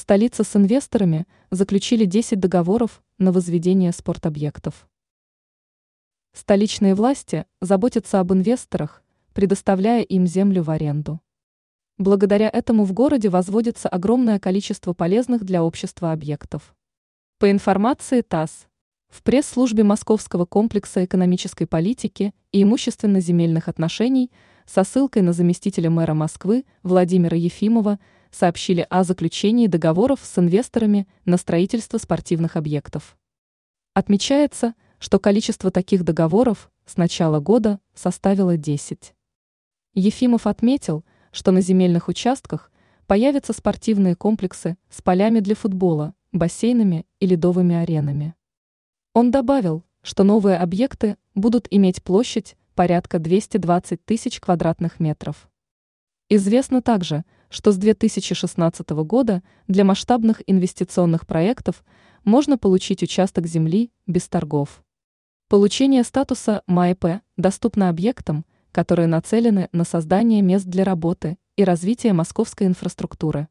столице с инвесторами заключили 10 договоров на возведение спортобъектов. Столичные власти заботятся об инвесторах, предоставляя им землю в аренду. Благодаря этому в городе возводится огромное количество полезных для общества объектов. По информации ТАСС, в пресс-службе Московского комплекса экономической политики и имущественно-земельных отношений со ссылкой на заместителя мэра Москвы Владимира Ефимова сообщили о заключении договоров с инвесторами на строительство спортивных объектов. Отмечается, что количество таких договоров с начала года составило 10. Ефимов отметил, что на земельных участках появятся спортивные комплексы с полями для футбола, бассейнами и ледовыми аренами. Он добавил, что новые объекты будут иметь площадь порядка 220 тысяч квадратных метров. Известно также, что с 2016 года для масштабных инвестиционных проектов можно получить участок земли без торгов. Получение статуса МАЭП доступно объектам, которые нацелены на создание мест для работы и развитие московской инфраструктуры.